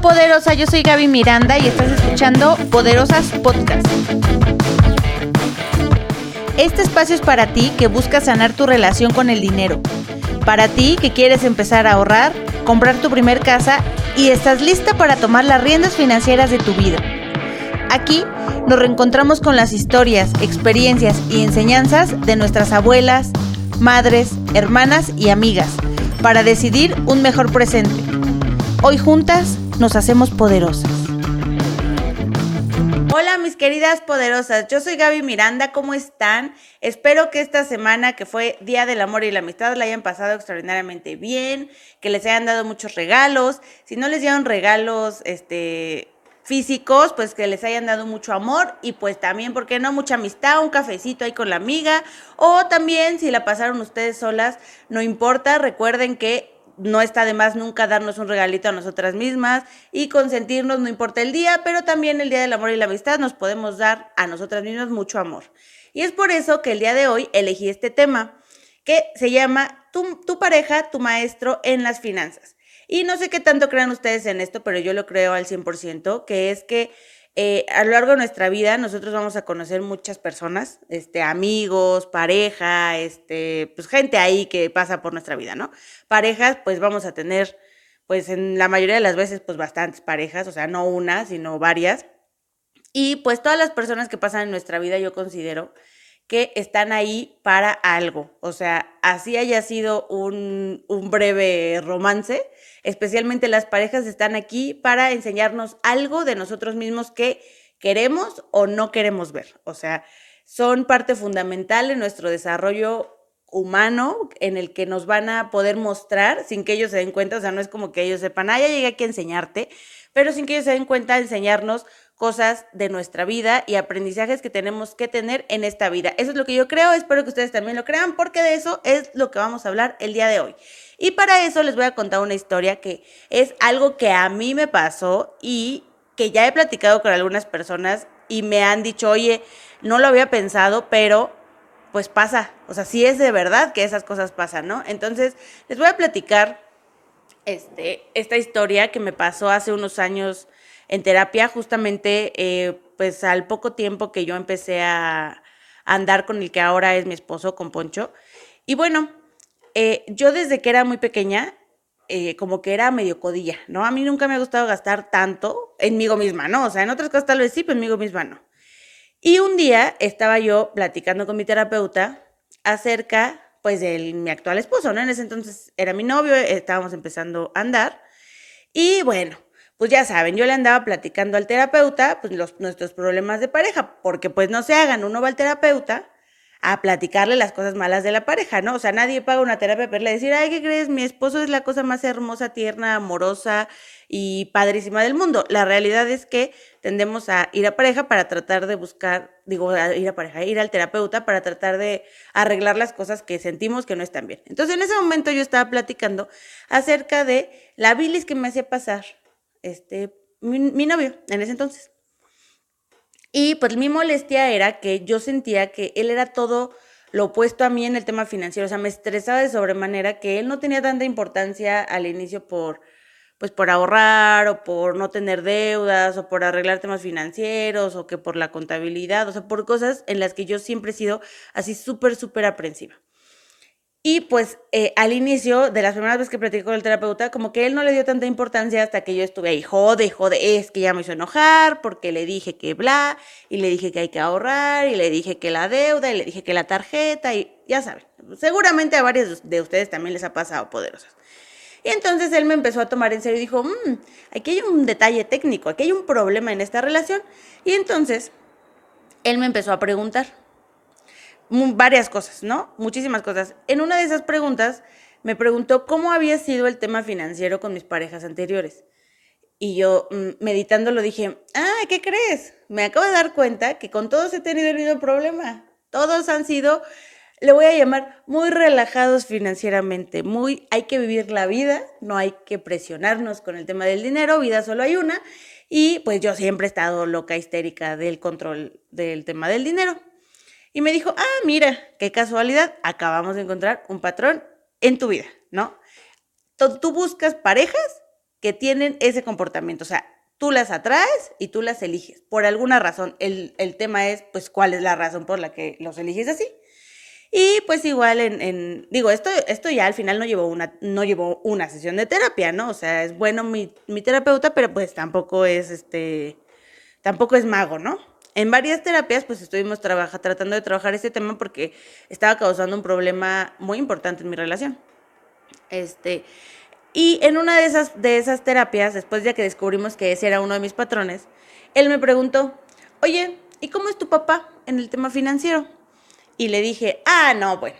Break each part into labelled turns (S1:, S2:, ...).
S1: Poderosa, yo soy Gaby Miranda y estás escuchando Poderosas Podcast. Este espacio es para ti que buscas sanar tu relación con el dinero. Para ti que quieres empezar a ahorrar, comprar tu primer casa y estás lista para tomar las riendas financieras de tu vida. Aquí nos reencontramos con las historias, experiencias y enseñanzas de nuestras abuelas, madres, hermanas y amigas para decidir un mejor presente. Hoy juntas nos hacemos poderosas. Hola mis queridas poderosas, yo soy Gaby Miranda, ¿cómo están? Espero que esta semana que fue Día del Amor y la Amistad la hayan pasado extraordinariamente bien, que les hayan dado muchos regalos. Si no les dieron regalos, este, físicos, pues que les hayan dado mucho amor y pues también, ¿por qué no? Mucha amistad, un cafecito ahí con la amiga o también si la pasaron ustedes solas, no importa, recuerden que no está de más nunca darnos un regalito a nosotras mismas y consentirnos, no importa el día, pero también el Día del Amor y la Amistad nos podemos dar a nosotras mismas mucho amor. Y es por eso que el día de hoy elegí este tema que se llama tu, tu pareja, tu maestro en las finanzas. Y no sé qué tanto crean ustedes en esto, pero yo lo creo al 100%, que es que eh, a lo largo de nuestra vida nosotros vamos a conocer muchas personas, este, amigos, pareja, este, pues gente ahí que pasa por nuestra vida, ¿no? Parejas, pues vamos a tener, pues en la mayoría de las veces, pues bastantes parejas, o sea, no una, sino varias. Y pues todas las personas que pasan en nuestra vida yo considero que están ahí para algo. O sea, así haya sido un, un breve romance, especialmente las parejas están aquí para enseñarnos algo de nosotros mismos que queremos o no queremos ver. O sea, son parte fundamental en nuestro desarrollo humano en el que nos van a poder mostrar sin que ellos se den cuenta, o sea, no es como que ellos sepan, ah, ya llegué aquí a enseñarte, pero sin que ellos se den cuenta, enseñarnos cosas de nuestra vida y aprendizajes que tenemos que tener en esta vida. Eso es lo que yo creo, espero que ustedes también lo crean, porque de eso es lo que vamos a hablar el día de hoy. Y para eso les voy a contar una historia que es algo que a mí me pasó y que ya he platicado con algunas personas y me han dicho, oye, no lo había pensado, pero pues pasa. O sea, sí es de verdad que esas cosas pasan, ¿no? Entonces, les voy a platicar este, esta historia que me pasó hace unos años en terapia, justamente eh, pues al poco tiempo que yo empecé a andar con el que ahora es mi esposo, con Poncho. Y bueno, eh, yo desde que era muy pequeña, eh, como que era medio codilla, ¿no? A mí nunca me ha gustado gastar tanto en mí misma, ¿no? O sea, en otras cosas tal vez sí, pero en mí misma no. Y un día estaba yo platicando con mi terapeuta acerca, pues, de mi actual esposo, ¿no? En ese entonces era mi novio, estábamos empezando a andar. Y bueno, pues ya saben, yo le andaba platicando al terapeuta, pues, los, nuestros problemas de pareja, porque pues no se hagan, uno va al terapeuta a platicarle las cosas malas de la pareja, ¿no? O sea, nadie paga una terapia para decir, ay, ¿qué crees? Mi esposo es la cosa más hermosa, tierna, amorosa y padrísima del mundo. La realidad es que tendemos a ir a pareja para tratar de buscar, digo, a ir a pareja, ir al terapeuta para tratar de arreglar las cosas que sentimos que no están bien. Entonces, en ese momento yo estaba platicando acerca de la bilis que me hacía pasar este, mi, novio en ese entonces. Y pues mi molestia era que yo sentía que él era todo lo opuesto a mí en el tema financiero, o sea, me estresaba de sobremanera que él no tenía tanta importancia al inicio por pues por ahorrar o por no tener deudas o por arreglar temas financieros o que por la contabilidad, o sea, por cosas en las que yo siempre he sido así súper, súper aprensiva. Y pues eh, al inicio de las primeras veces que platicé con el terapeuta, como que él no le dio tanta importancia hasta que yo estuve ahí, jode, jode, es que ya me hizo enojar porque le dije que bla, y le dije que hay que ahorrar, y le dije que la deuda, y le dije que la tarjeta, y ya saben, seguramente a varios de ustedes también les ha pasado poderosas. Y entonces él me empezó a tomar en serio y dijo, mmm, aquí hay un detalle técnico, aquí hay un problema en esta relación. Y entonces él me empezó a preguntar varias cosas, ¿no? Muchísimas cosas. En una de esas preguntas me preguntó cómo había sido el tema financiero con mis parejas anteriores. Y yo, mm, meditando, lo dije, ah, ¿qué crees? Me acabo de dar cuenta que con todos he tenido el mismo problema. Todos han sido, le voy a llamar, muy relajados financieramente. Muy, hay que vivir la vida, no hay que presionarnos con el tema del dinero, vida solo hay una. Y pues yo siempre he estado loca, histérica del control del tema del dinero. Y me dijo, ah, mira, qué casualidad, acabamos de encontrar un patrón en tu vida, ¿no? Tú buscas parejas que tienen ese comportamiento. O sea, tú las atraes y tú las eliges. Por alguna razón. El, tema es, pues, cuál es la razón por la que los eliges así. Y pues igual en, digo, esto, esto ya al final no llevó una, no llevó una sesión de terapia, ¿no? O sea, es bueno mi, mi terapeuta, pero pues tampoco es este, tampoco es mago, ¿no? En varias terapias, pues estuvimos trabaja, tratando de trabajar este tema porque estaba causando un problema muy importante en mi relación. Este, y en una de esas, de esas terapias, después de que descubrimos que ese era uno de mis patrones, él me preguntó, oye, ¿y cómo es tu papá en el tema financiero? Y le dije, ah, no, bueno,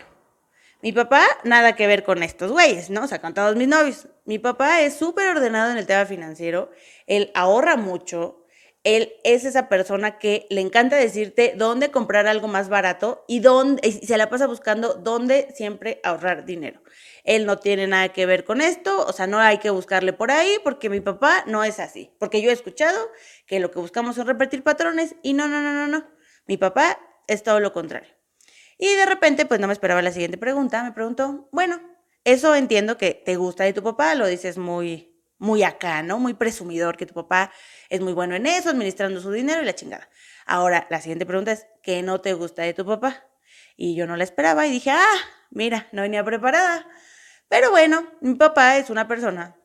S1: mi papá nada que ver con estos güeyes, ¿no? O sea, con todos mis novios. Mi papá es súper ordenado en el tema financiero, él ahorra mucho, él es esa persona que le encanta decirte dónde comprar algo más barato y dónde, se la pasa buscando dónde siempre ahorrar dinero. Él no tiene nada que ver con esto, o sea, no hay que buscarle por ahí porque mi papá no es así, porque yo he escuchado que lo que buscamos es repetir patrones y no, no, no, no, no, mi papá es todo lo contrario. Y de repente, pues no me esperaba la siguiente pregunta, me preguntó, bueno, eso entiendo que te gusta de tu papá, lo dices muy, muy acá, ¿no? Muy presumidor, que tu papá es muy bueno en eso, administrando su dinero y la chingada. Ahora, la siguiente pregunta es, ¿qué no te gusta de tu papá? Y yo no la esperaba y dije, ah, mira, no venía preparada. Pero bueno, mi papá es una persona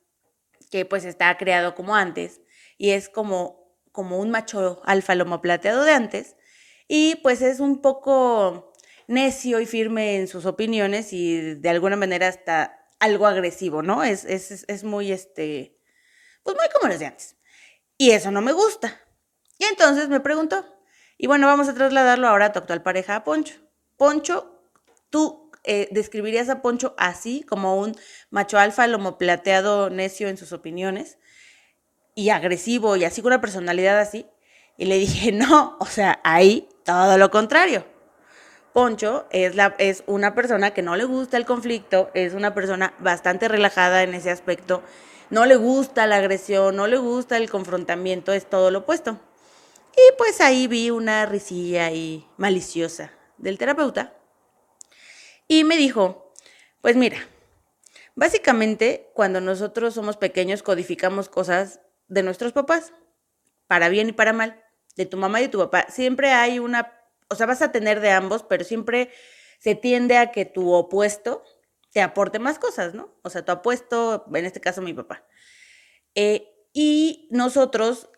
S1: que pues está creado como antes y es como, como un macho alfa lomo plateado de antes y pues es un poco necio y firme en sus opiniones y de alguna manera hasta algo agresivo, ¿no? Es, es, es muy, este, pues muy como los de antes. Y eso no me gusta. Y entonces me preguntó, y bueno, vamos a trasladarlo ahora a tu actual pareja, a Poncho. Poncho, tú eh, describirías a Poncho así, como un macho alfa, lomo plateado, necio en sus opiniones, y agresivo, y así con una personalidad así. Y le dije, no, o sea, ahí todo lo contrario. Poncho es, la, es una persona que no le gusta el conflicto, es una persona bastante relajada en ese aspecto, no le gusta la agresión, no le gusta el confrontamiento, es todo lo opuesto. Y pues ahí vi una risilla y maliciosa del terapeuta y me dijo, pues mira, básicamente cuando nosotros somos pequeños codificamos cosas de nuestros papás, para bien y para mal, de tu mamá y de tu papá. Siempre hay una, o sea, vas a tener de ambos, pero siempre se tiende a que tu opuesto te aporte más cosas, ¿no? O sea, tu opuesto, en este caso mi papá. Eh, y nosotros,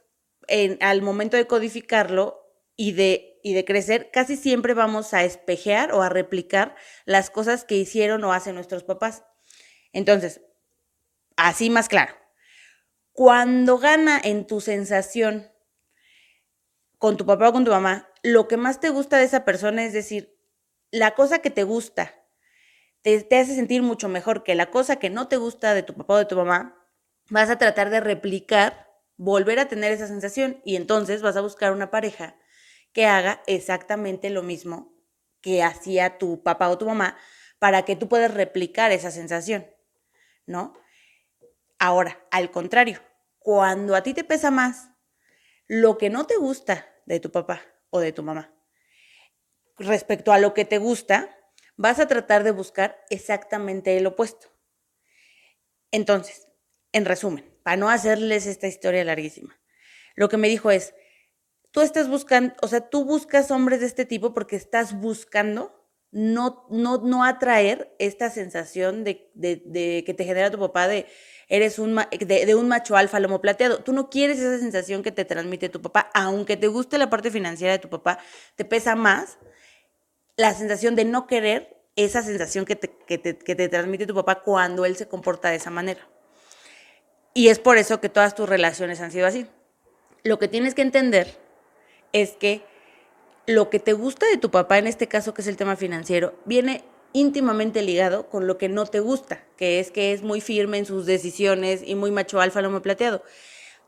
S1: en, al momento de codificarlo y de y de crecer, casi siempre vamos a espejear o a replicar las cosas que hicieron o hacen nuestros papás. Entonces, así más claro, cuando gana en tu sensación con tu papá o con tu mamá, lo que más te gusta de esa persona es decir, la cosa que te gusta te, te hace sentir mucho mejor que la cosa que no te gusta de tu papá o de tu mamá, vas a tratar de replicar, volver a tener esa sensación y entonces vas a buscar una pareja que haga exactamente lo mismo que hacía tu papá o tu mamá para que tú puedas replicar esa sensación, ¿no? Ahora, al contrario, cuando a ti te pesa más lo que no te gusta de tu papá o de tu mamá respecto a lo que te gusta, vas a tratar de buscar exactamente el opuesto. Entonces, en resumen, para no hacerles esta historia larguísima, lo que me dijo es, tú estás buscando, o sea, tú buscas hombres de este tipo porque estás buscando no, no, no atraer esta sensación de, que te genera tu papá de eres un, de, un macho alfa lomo plateado. Tú no quieres esa sensación que te transmite tu papá, aunque te guste la parte financiera de tu papá, te pesa más la sensación de no querer esa sensación que te, que te transmite tu papá cuando él se comporta de esa manera. Y es por eso que todas tus relaciones han sido así. Lo que tienes que entender es que lo que te gusta de tu papá, en este caso que es el tema financiero, viene íntimamente ligado con lo que no te gusta, que es que es muy firme en sus decisiones y muy macho alfa lomo plateado.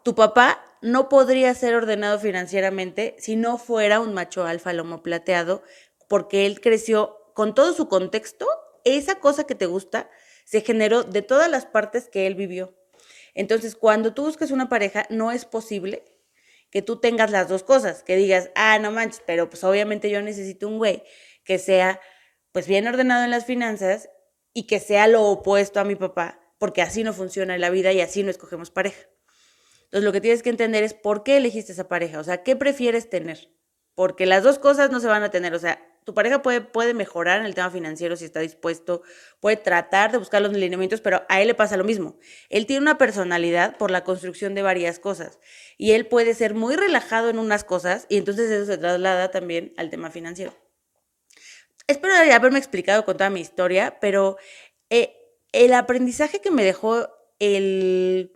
S1: Tu papá no podría ser ordenado financieramente si no fuera un macho alfa lomo plateado, porque él creció con todo su contexto, esa cosa que te gusta se generó de todas las partes que él vivió. Entonces, cuando tú buscas una pareja, no es posible que tú tengas las dos cosas, que digas, ah, no manches, pero pues obviamente yo necesito un güey que sea pues bien ordenado en las finanzas y que sea lo opuesto a mi papá, porque así no funciona la vida y así no escogemos pareja. Entonces lo que tienes que entender es por qué elegiste esa pareja, o sea, ¿qué prefieres tener? Porque las dos cosas no se van a tener, o sea, tu pareja puede, puede mejorar en el tema financiero si está dispuesto, puede tratar de buscar los lineamientos, pero a él le pasa lo mismo. Él tiene una personalidad por la construcción de varias cosas y él puede ser muy relajado en unas cosas y entonces eso se traslada también al tema financiero. Espero haberme explicado con toda mi historia, pero eh, el aprendizaje que me dejó el,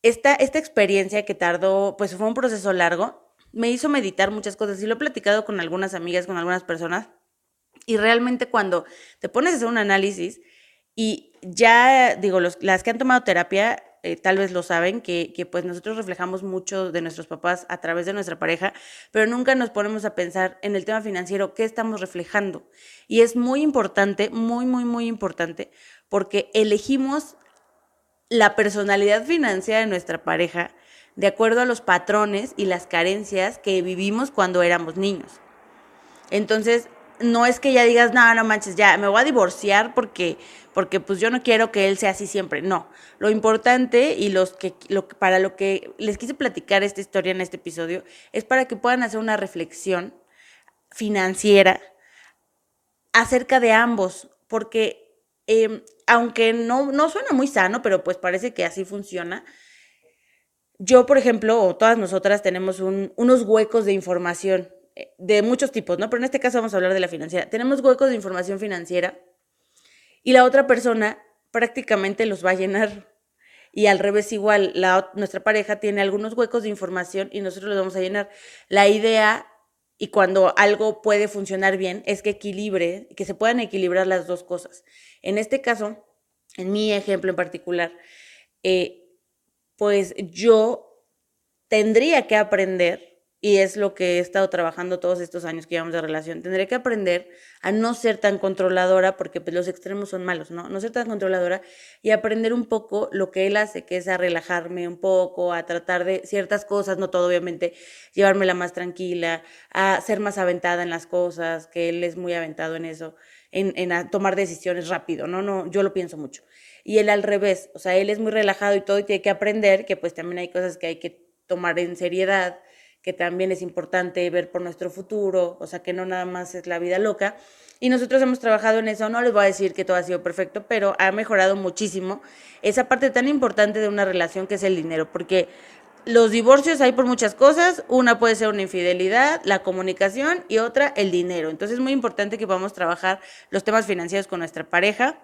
S1: esta, esta experiencia que tardó, pues fue un proceso largo, me hizo meditar muchas cosas y lo he platicado con algunas amigas, con algunas personas. Y realmente cuando te pones a hacer un análisis y ya, digo, las que han tomado terapia eh, tal vez lo saben, que, que, pues nosotros reflejamos mucho de nuestros papás a través de nuestra pareja, pero nunca nos ponemos a pensar en el tema financiero, qué estamos reflejando. Y es muy importante, muy, muy, muy importante, porque elegimos la personalidad financiera de nuestra pareja de acuerdo a los patrones y las carencias que vivimos cuando éramos niños. Entonces, no es que ya digas, no, no manches, ya me voy a divorciar porque, porque pues yo no quiero que él sea así siempre. No, lo importante y los que, lo, para lo que les quise platicar esta historia en este episodio es para que puedan hacer una reflexión financiera acerca de ambos, porque em, aunque no, no suena muy sano, pero pues parece que así funciona, yo, por ejemplo, o todas nosotras tenemos unos huecos de información eh, de muchos tipos, ¿no? Pero en este caso vamos a hablar de la financiera. Tenemos huecos de información financiera y la otra persona prácticamente los va a llenar. Y al revés igual, nuestra pareja tiene algunos huecos de información y nosotros los vamos a llenar. La idea, y cuando algo puede funcionar bien, es que equilibre, que se puedan equilibrar las dos cosas. En este caso, en mi ejemplo en particular, eh, pues yo tendría que aprender y es lo que he estado trabajando todos estos años que llevamos de relación. Tendré que aprender a no ser tan controladora, porque pues, los extremos son malos, ¿no? No ser tan controladora y aprender un poco lo que él hace, que es a relajarme un poco, a tratar de ciertas cosas, no todo obviamente, llevármela más tranquila, a ser más aventada en las cosas, que él es muy aventado en eso, en, en tomar decisiones rápido, ¿no? No, yo lo pienso mucho. Y él al revés, o sea, él es muy relajado y todo y tiene que aprender que pues también hay cosas que hay que tomar en seriedad que también es importante ver por nuestro futuro, o sea, que no nada más es la vida loca. Y nosotros hemos trabajado en eso, no les voy a decir que todo ha sido perfecto, pero ha mejorado muchísimo esa parte tan importante de una relación que es el dinero, porque los divorcios hay por muchas cosas, una puede ser una infidelidad, la comunicación y otra el dinero. Entonces es muy importante que podamos trabajar los temas financieros con nuestra pareja.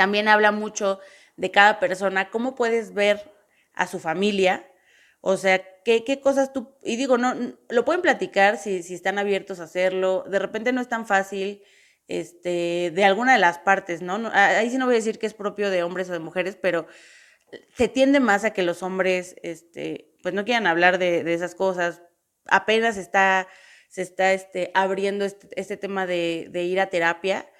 S1: También habla mucho de cada persona, cómo puedes ver a su familia, o sea, ¿qué, cosas tú, y digo, no, lo pueden platicar si, si están abiertos a hacerlo, de repente no es tan fácil, este, de alguna de las partes, ¿no? Ahí sí no voy a decir que es propio de hombres o de mujeres, pero se tiende más a que los hombres, este, pues no quieran hablar de, de esas cosas, apenas está, se está este, abriendo este, este tema de, ir a terapia,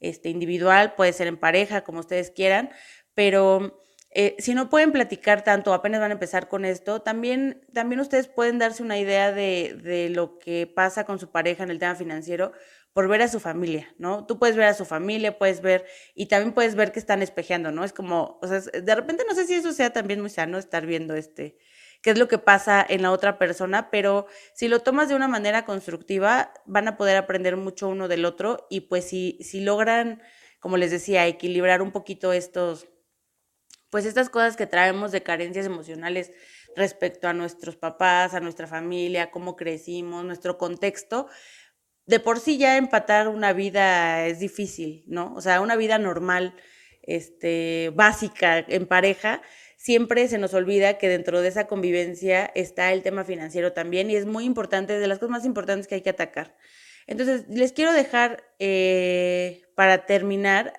S1: este, individual, puede ser en pareja, como ustedes quieran, pero eh, si no pueden platicar tanto, apenas van a empezar con esto, también, también ustedes pueden darse una idea de, de, lo que pasa con su pareja en el tema financiero por ver a su familia, ¿no? Tú puedes ver a su familia, puedes ver, y también puedes ver que están espejeando, ¿no? Es como, o sea, de repente no sé si eso sea también muy sano estar viendo este, qué es lo que pasa en la otra persona, pero si lo tomas de una manera constructiva, van a poder aprender mucho uno del otro y pues si, si logran, como les decía, equilibrar un poquito estos pues estas cosas que traemos de carencias emocionales respecto a nuestros papás, a nuestra familia, cómo crecimos, nuestro contexto, de por sí ya empatar una vida es difícil, ¿no? O sea, una vida normal, este, básica en pareja, siempre se nos olvida que dentro de esa convivencia está el tema financiero también y es muy importante, de las cosas más importantes que hay que atacar. Entonces, les quiero dejar eh, para terminar,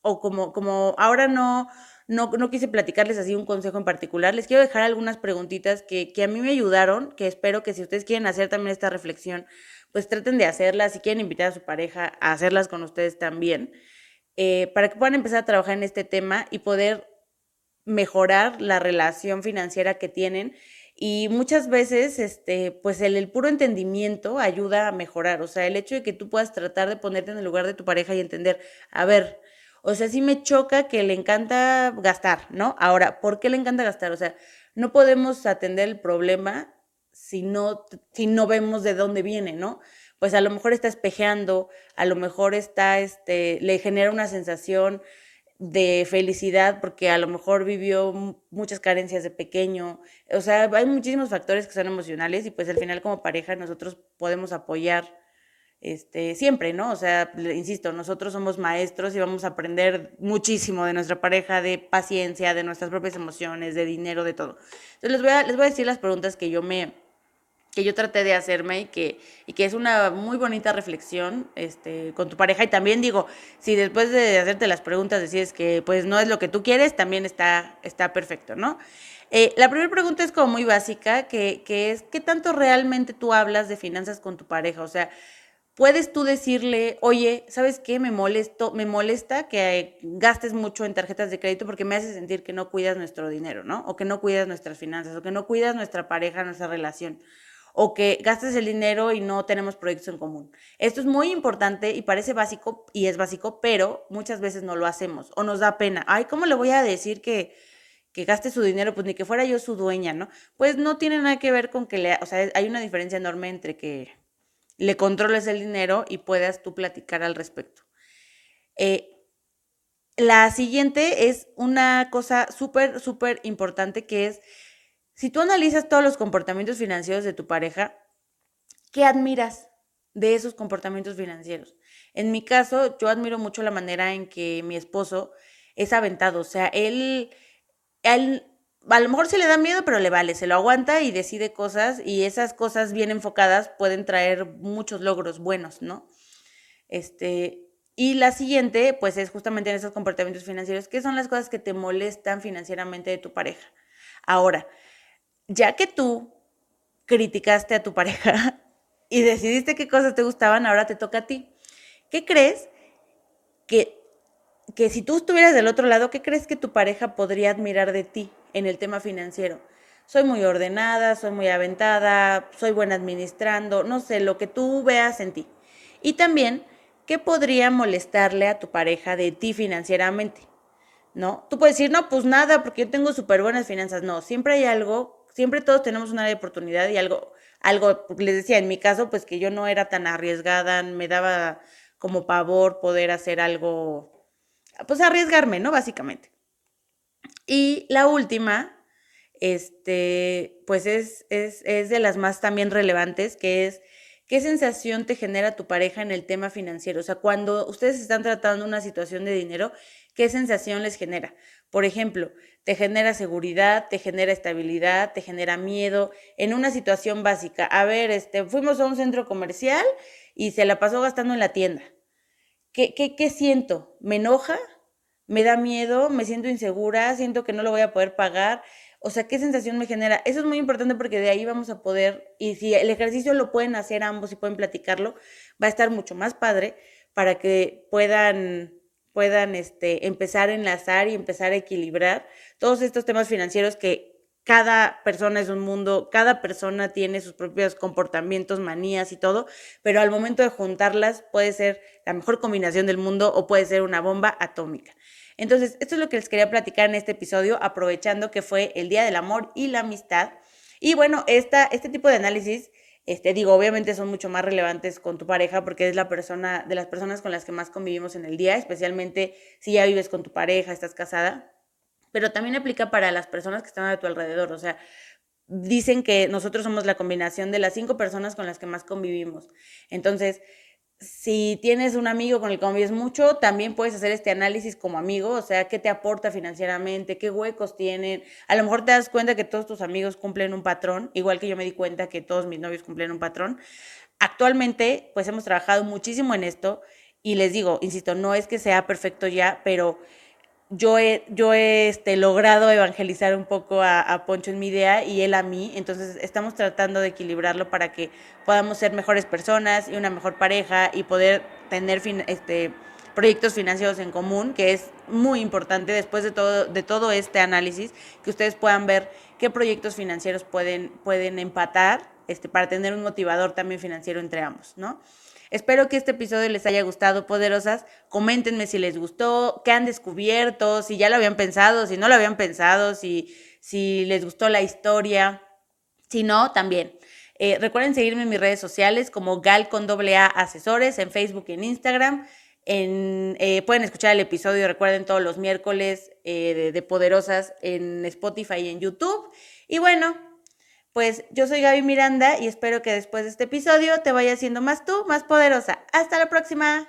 S1: o como, como ahora no, no, no quise platicarles así un consejo en particular. Les quiero dejar algunas preguntitas que, que a mí me ayudaron, que espero que si ustedes quieren hacer también esta reflexión, pues traten de hacerlas. Si quieren invitar a su pareja a hacerlas con ustedes también, eh, para que puedan empezar a trabajar en este tema y poder mejorar la relación financiera que tienen. Y muchas veces, este, pues el, el, puro entendimiento ayuda a mejorar. O sea, el hecho de que tú puedas tratar de ponerte en el lugar de tu pareja y entender, a ver, O sea, sí me choca que le encanta gastar, ¿no? Ahora, ¿por qué le encanta gastar? O sea, no podemos atender el problema si no, si no vemos de dónde viene, ¿no? Pues a lo mejor está espejeando, a lo mejor está, este, le genera una sensación de felicidad porque a lo mejor vivió muchas carencias de pequeño. O sea, hay muchísimos factores que son emocionales y pues al final como pareja nosotros podemos apoyar este, siempre, ¿no? O sea, insisto, nosotros somos maestros y vamos a aprender muchísimo de nuestra pareja, de paciencia, de nuestras propias emociones, de dinero, de todo. Entonces les voy a, les voy a decir las preguntas que yo me, que yo traté de hacerme y que, y que es una muy bonita reflexión este, con tu pareja. Y también digo, si después de hacerte las preguntas decides que pues no es lo que tú quieres, también está, está perfecto, ¿no? Eh, la primera pregunta es como muy básica, que, que es, ¿qué tanto realmente tú hablas de finanzas con tu pareja? O sea, puedes tú decirle, oye, ¿sabes qué? Me molesto, me molesta que gastes mucho en tarjetas de crédito porque me hace sentir que no cuidas nuestro dinero, ¿no? O que no cuidas nuestras finanzas, o que no cuidas nuestra pareja, nuestra relación o que gastes el dinero y no tenemos proyectos en común. Esto es muy importante y parece básico y es básico, pero muchas veces no lo hacemos o nos da pena. Ay, ¿cómo le voy a decir que, que gaste su dinero? Pues ni que fuera yo su dueña, ¿no? Pues no tiene nada que ver con que le, o sea, hay una diferencia enorme entre que le controles el dinero y puedas tú platicar al respecto. Eh, la siguiente es una cosa súper, súper importante que es si tú analizas todos los comportamientos financieros de tu pareja, ¿qué admiras de esos comportamientos financieros? En mi caso, yo admiro mucho la manera en que mi esposo es aventado. O sea, él, a lo mejor se le da miedo, pero le vale, se lo aguanta y decide cosas y esas cosas bien enfocadas pueden traer muchos logros buenos, ¿no? Este, y la siguiente, pues es justamente en esos comportamientos financieros, ¿qué son las cosas que te molestan financieramente de tu pareja? Ahora, ya que tú criticaste a tu pareja y decidiste qué cosas te gustaban, ahora te toca a ti. ¿Qué crees que, que si tú estuvieras del otro lado, qué crees que tu pareja podría admirar de ti en el tema financiero? Soy muy ordenada, soy muy aventada, soy buena administrando, no sé, lo que tú veas en ti. Y también, ¿qué podría molestarle a tu pareja de ti financieramente? ¿No? Tú puedes decir, no, pues nada, porque yo tengo súper buenas finanzas. No, siempre hay algo siempre todos tenemos una oportunidad y algo, algo, les decía, en mi caso, pues que yo no era tan arriesgada, me daba como pavor poder hacer algo, pues arriesgarme, ¿no? Básicamente. Y la última, este, pues es, es, es de las más también relevantes, que es ¿Qué sensación te genera tu pareja en el tema financiero? O sea, cuando ustedes están tratando una situación de dinero, ¿qué sensación les genera? Por ejemplo, te genera seguridad, te genera estabilidad, te genera miedo en una situación básica. A ver, este, fuimos a un centro comercial y se la pasó gastando en la tienda. ¿Qué, qué, qué siento? ¿Me enoja? ¿Me da miedo? ¿Me siento insegura? ¿Siento que no lo voy a poder pagar? O sea, ¿qué sensación me genera? Eso es muy importante porque de ahí vamos a poder, y si el ejercicio lo pueden hacer ambos y pueden platicarlo, va a estar mucho más padre para que puedan puedan este, empezar a enlazar y empezar a equilibrar todos estos temas financieros que cada persona es un mundo, cada persona tiene sus propios comportamientos, manías y todo, pero al momento de juntarlas puede ser la mejor combinación del mundo o puede ser una bomba atómica. Entonces, esto es lo que les quería platicar en este episodio, aprovechando que fue el Día del Amor y la Amistad. Y bueno, esta, este tipo de análisis este, digo, obviamente son mucho más relevantes con tu pareja porque es la persona, de las personas con las que más convivimos en el día, especialmente si ya vives con tu pareja, estás casada, pero también aplica para las personas que están a tu alrededor, o sea, dicen que nosotros somos la combinación de las cinco personas con las que más convivimos. Entonces, si tienes un amigo con el que convives mucho, también puedes hacer este análisis como amigo, o sea, qué te aporta financieramente, qué huecos tienen. A lo mejor te das cuenta que todos tus amigos cumplen un patrón, igual que yo me di cuenta que todos mis novios cumplen un patrón. Actualmente, pues hemos trabajado muchísimo en esto y les digo, insisto, no es que sea perfecto ya, pero yo he, yo he este, logrado evangelizar un poco a, Poncho en mi idea y él a mí, entonces estamos tratando de equilibrarlo para que podamos ser mejores personas y una mejor pareja y poder tener este, proyectos financieros en común, que es muy importante después de todo, de todo este análisis, que ustedes puedan ver qué proyectos financieros pueden, pueden empatar este, para tener un motivador también financiero entre ambos, ¿no? Espero que este episodio les haya gustado, poderosas. Coméntenme si les gustó, qué han descubierto, si ya lo habían pensado, si no lo habían pensado, si, si les gustó la historia. Si no, también. Eh, recuerden seguirme en mis redes sociales como Gal con A Asesores en Facebook y en Instagram. Eh, pueden escuchar el episodio, recuerden, todos los miércoles eh, de, Poderosas en Spotify y en YouTube. Y bueno, pues yo soy Gaby Miranda y espero que después de este episodio te vaya siendo más tú, más poderosa. Hasta la próxima.